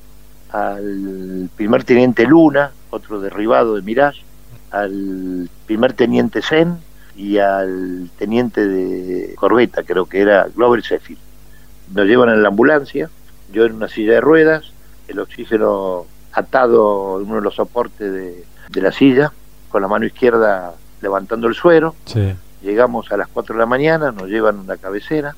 al primer teniente Luna, otro derribado de Mirage, al primer teniente Zen y al teniente de corbeta, creo que era Glover Sheffield. Nos llevan en la ambulancia, yo en una silla de ruedas, el oxígeno atado en uno de los soportes de, la silla, con la mano izquierda levantando el suero. Llegamos a las 4 de la mañana, nos llevan una cabecera,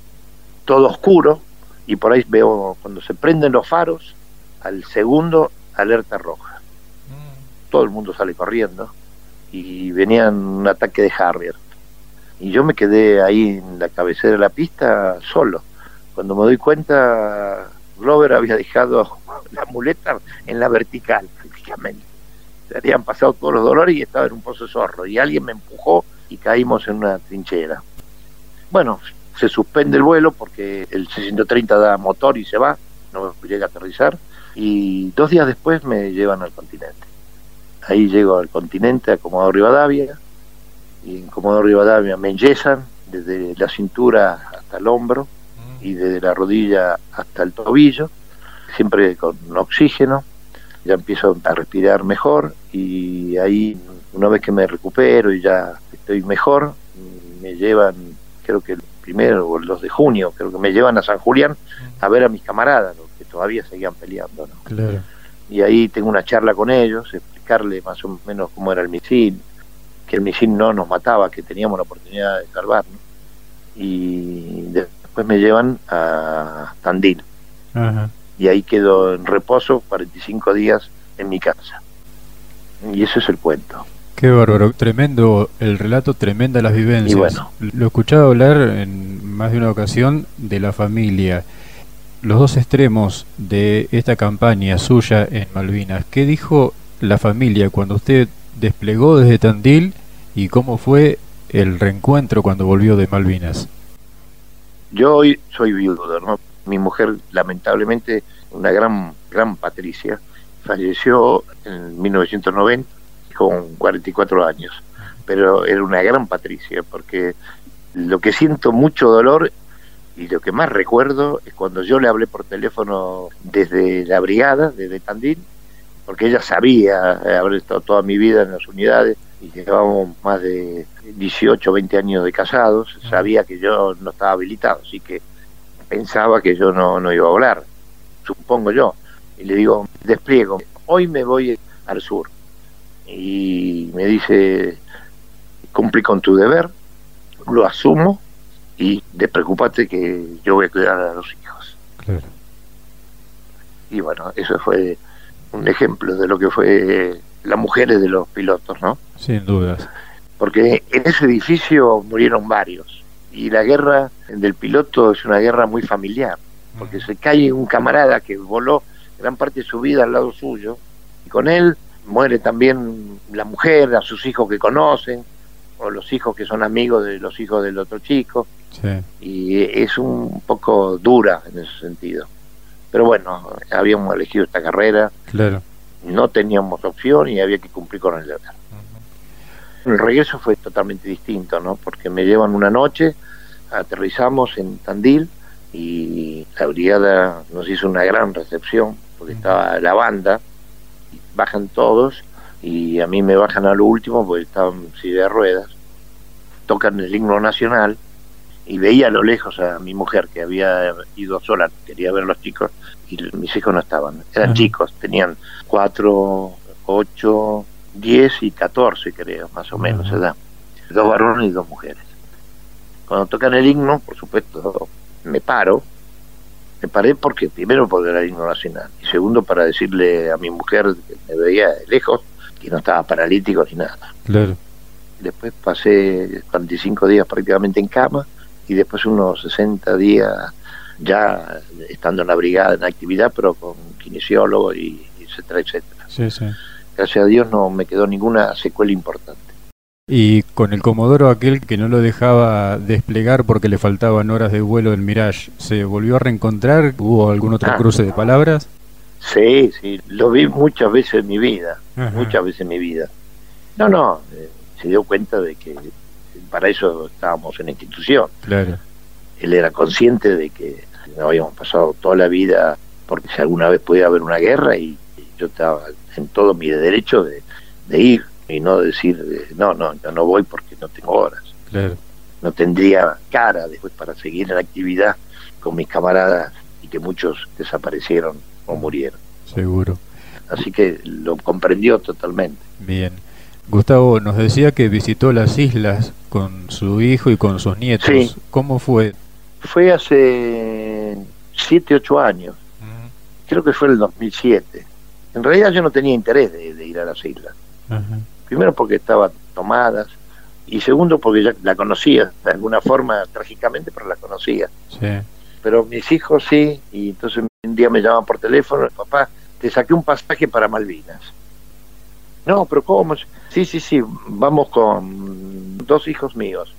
todo oscuro, y por ahí veo cuando se prenden los faros, al segundo alerta roja. Mm. Todo el mundo sale corriendo y venían un ataque de Harrier. Y yo me quedé ahí en la cabecera de la pista solo. Cuando me doy cuenta, Glover había dejado la muleta en la vertical, prácticamente. se habían pasado todos los dolores y estaba en un pozo de zorro. Y alguien me empujó y caímos en una trinchera. Bueno, se suspende el vuelo porque el 630 da motor y se va, no llega a aterrizar. Y dos días después me llevan al continente. Ahí llego al continente, a Comodoro Rivadavia, y en Comodoro Rivadavia me enyesan desde la cintura hasta el hombro y desde la rodilla hasta el tobillo, siempre con oxígeno ya empiezo a respirar mejor y ahí una vez que me recupero y ya estoy mejor, me llevan, creo que primero o el 2 de junio, creo que me llevan a San Julián a ver a mis camaradas, los que todavía seguían peleando. Y ahí tengo una charla con ellos, explicarle más o menos cómo era el misil, que el misil no nos mataba, que teníamos la oportunidad de salvarnos. Y después me llevan a Tandil. Ajá y ahí quedo en reposo 45 días en mi casa. Y eso es el cuento. Qué bárbaro, tremendo el relato, tremenda las vivencias. Y bueno. Lo he escuchado hablar en más de una ocasión de la familia, los dos extremos de esta campaña suya en Malvinas. ¿Qué dijo la familia cuando usted desplegó desde Tandil y cómo fue el reencuentro cuando volvió de Malvinas? Yo hoy soy viudo, ¿no? Mi mujer, lamentablemente, una gran, gran Patricia, falleció en 1990 con 44 años, pero era una gran Patricia, porque lo que siento mucho dolor y lo que más recuerdo es cuando yo le hablé por teléfono desde la brigada, desde Tandil, porque ella sabía, haber estado toda mi vida en las unidades y llevábamos más de 18, 20 años de casados, sabía que yo no estaba habilitado, así que pensaba que yo no, no iba a hablar, supongo yo. Y le digo, despliego, hoy me voy al sur. Y me dice, cumplí con tu deber, lo asumo y despreocupate que yo voy a cuidar a los hijos. Y bueno, eso fue un ejemplo de lo que fue las mujeres de los pilotos, ¿no? Sin dudas. Porque en ese edificio murieron varios y la guerra del piloto es una guerra muy familiar, porque se cae un camarada que voló gran parte de su vida al lado suyo, y con él muere también la mujer, a sus hijos que conocen, o los hijos que son amigos de los hijos del otro chico, y es un poco dura en ese sentido. Pero bueno, habíamos elegido esta carrera, claro. no teníamos opción y había que cumplir con el deber. El regreso fue totalmente distinto, ¿no? Porque me llevan una noche, aterrizamos en Tandil y la brigada nos hizo una gran recepción porque estaba la banda, bajan todos y a mí me bajan a lo último porque estaban en silla de ruedas, tocan el himno nacional y veía a lo lejos a mi mujer que había ido sola, quería ver a los chicos y mis hijos no estaban, eran chicos, tenían cuatro, ocho, 10 y 14 creo, más o menos, edad. Dos varones y dos mujeres. Cuando tocan el himno, por supuesto, me paro. Me paré porque, primero, porque era el himno nacional. Y segundo, para decirle a mi mujer que me veía de lejos que no estaba paralítico ni nada. Claro. Después pasé 45 días prácticamente en cama y después unos 60 días ya estando en la brigada en actividad, pero con kinesiólogo y etcétera, etcétera. Sí, sí gracias a Dios no me quedó ninguna secuela importante. Y con el Comodoro aquel que no lo dejaba desplegar porque le faltaban horas de vuelo del Mirage, ¿se volvió a reencontrar? ¿Hubo algún otro ah. cruce de palabras? Sí, sí, lo vi muchas veces en mi vida, muchas veces en mi vida. No, no, eh, se dio cuenta de que para eso estábamos en la institución. Claro. Él era consciente de que no habíamos pasado toda la vida porque si alguna vez podía haber una guerra y yo estaba en todo mi derecho de, ir y no decir, no, no, yo no voy porque no tengo horas. No tendría cara después para seguir en actividad con mis camaradas y que muchos desaparecieron o murieron. Seguro. Así que lo comprendió totalmente. Bien. Gustavo nos decía que visitó las islas con su hijo y con sus nietos. ¿Cómo fue? Fue hace 7, 8 años. Creo que fue el 2007. En realidad yo no tenía interés de, ir a las islas. Primero porque estaban tomadas y segundo porque ya la conocía, de alguna forma, trágicamente, pero la conocía. Pero mis hijos sí, y entonces un día me llaman por teléfono, papá, te saqué un pasaje para Malvinas. No, pero ¿cómo? Sí, sí, sí, vamos con dos hijos míos.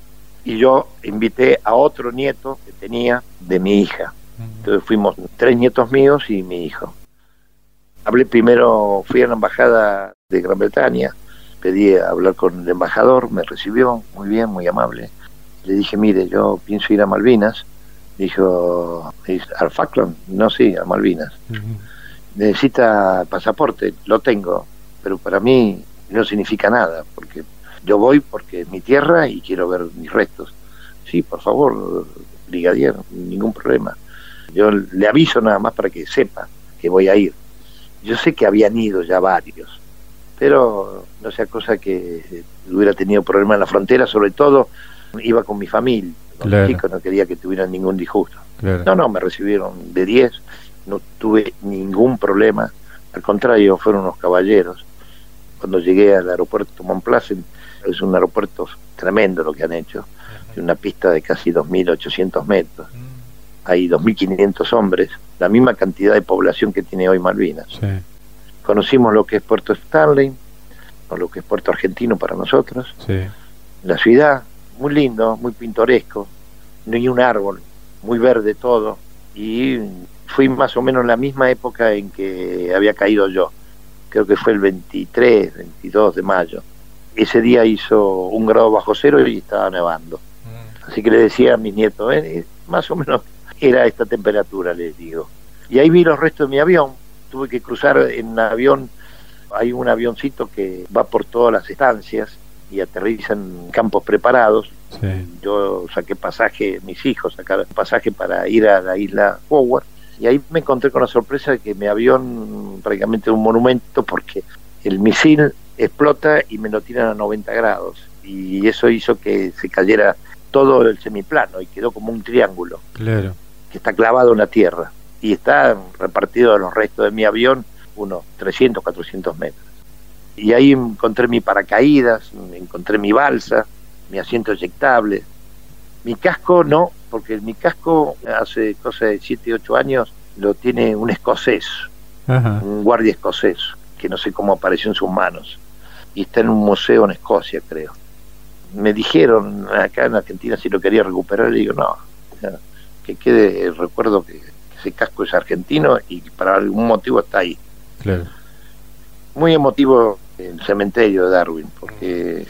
Y yo invité a otro nieto que tenía de mi hija. Entonces fuimos tres nietos míos y mi hijo. Hablé primero, fui a la embajada de Gran Bretaña, pedí hablar con el embajador, me recibió muy bien, muy amable. Le dije, mire, yo pienso ir a Malvinas. Dijo, ¿al Falkland? No, sí, a Malvinas. Necesita pasaporte, lo tengo, pero para mí no significa nada, porque yo voy porque es mi tierra y quiero ver mis restos. Sí, por favor, brigadier, ningún problema. Yo le aviso nada más para que sepa que voy a ir. Yo sé que habían ido ya varios, pero no sea cosa que hubiera tenido problemas en la frontera, sobre todo iba con mi familia, con los chicos no quería que tuvieran ningún disgusto. No, no, me recibieron de 10, no tuve ningún problema, al contrario, fueron unos caballeros. Cuando llegué al aeropuerto Montplaisir, es un aeropuerto tremendo lo que han hecho, una pista de casi 2.800 metros. Mm hay 2.500 hombres, la misma cantidad de población que tiene hoy Malvinas. Conocimos lo que es Puerto Stanley, o lo que es Puerto Argentino para nosotros. La ciudad, muy lindo, muy pintoresco, no hay un árbol, muy verde todo, y fui más o menos en la misma época en que había caído yo, creo que fue el 23, 22 de mayo. Ese día hizo un grado bajo cero y estaba nevando. Mm. Así que le decía a mis nietos, eh, más o menos era esta temperatura, les digo. Y ahí vi los restos de mi avión, tuve que cruzar en un avión, hay un avioncito que va por todas las estancias y aterriza en campos preparados. Yo saqué pasaje, mis hijos sacaron pasaje para ir a la isla Howard. Y ahí me encontré con la sorpresa de que mi avión prácticamente un monumento porque el misil explota y me lo tiran a 90 grados. Y eso hizo que se cayera todo el semiplano y quedó como un triángulo. Claro. que está clavado en la tierra y está repartido en los restos de mi avión unos 300, 400 metros. Y ahí encontré mi paracaídas, encontré mi balsa, mi asiento eyectable. Mi casco no, porque mi casco hace cosa de 7, 8 años lo tiene un escocés, un guardia escocés, que no sé cómo apareció en sus manos. Y está en un museo en Escocia, creo. Me dijeron acá en Argentina si lo quería recuperar, y digo, no, que quede recuerdo que, ese casco es argentino y para algún motivo está ahí. Muy emotivo el cementerio de Darwin, porque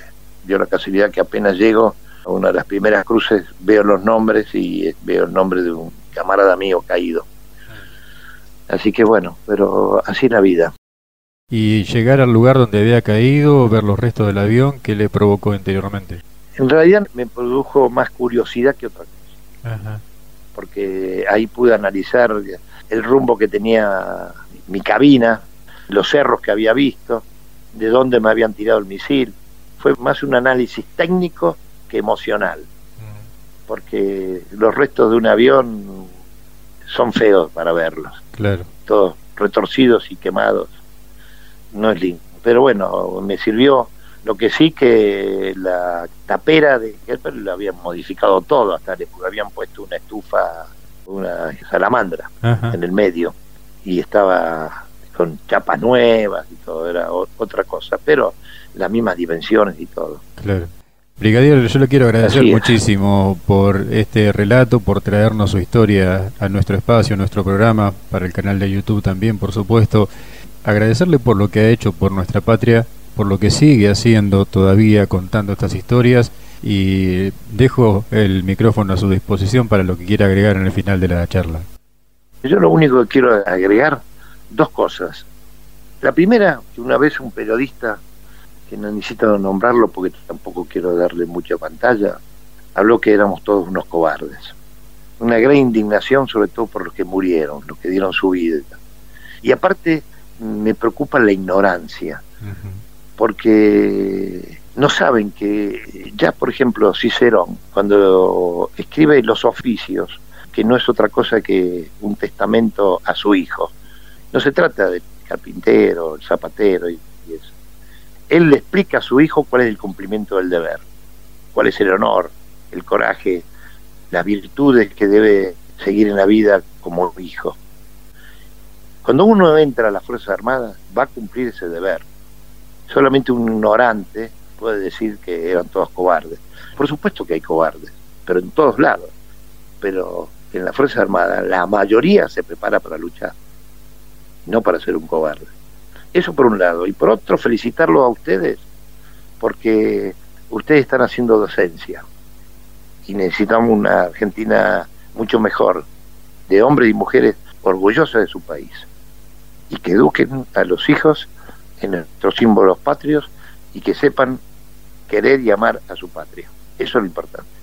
dio la casualidad que apenas llego a una de las primeras cruces veo los nombres y veo el nombre de un camarada mío caído. Así que bueno, pero así es la vida. Y llegar al lugar donde había caído, ver los restos del avión, ¿qué le provocó interiormente? En realidad me produjo más curiosidad que otra cosa. Ajá porque ahí pude analizar el rumbo que tenía mi cabina, los cerros que había visto, de dónde me habían tirado el misil. Fue más un análisis técnico que emocional, porque los restos de un avión son feos para verlos. Claro. Todos retorcidos y quemados. No es lindo. Pero bueno, me sirvió lo que sí que la tapera de Helper lo habían modificado todo, hasta le habían puesto una estufa, una salamandra en el medio y estaba con chapas nuevas y todo, era otra cosa, pero las mismas dimensiones y todo. Claro. Brigadier, yo le quiero agradecer muchísimo por este relato, por traernos su historia a nuestro espacio, a nuestro programa, para el canal de YouTube también, por supuesto. Agradecerle por lo que ha hecho por nuestra patria por lo que sigue haciendo todavía contando estas historias y dejo el micrófono a su disposición para lo que quiera agregar en el final de la charla. Yo lo único que quiero agregar, dos cosas. La primera, que una vez un periodista, que no necesito nombrarlo porque tampoco quiero darle mucha pantalla, habló que éramos todos unos cobardes. Una gran indignación sobre todo por los que murieron, los que dieron su vida. Y aparte me preocupa la ignorancia porque no saben que ya, por ejemplo, Cicerón, cuando escribe los oficios, que no es otra cosa que un testamento a su hijo, no se trata del carpintero, el zapatero y, eso. Él le explica a su hijo cuál es el cumplimiento del deber, cuál es el honor, el coraje, las virtudes que debe seguir en la vida como hijo. Cuando uno entra a las Fuerzas Armadas, va a cumplir ese deber Solamente un ignorante puede decir que eran todos cobardes. Por supuesto que hay cobardes, pero en todos lados. Pero en la Fuerza Armada la mayoría se prepara para luchar, no para ser un cobarde. Eso por un lado. Y por otro, felicitarlos a ustedes, porque ustedes están haciendo docencia. Y necesitamos una Argentina mucho mejor, de hombres y mujeres orgullosos de su país. Y que eduquen a los hijos en nuestros símbolos patrios y que sepan querer y amar a su patria. Eso es lo importante.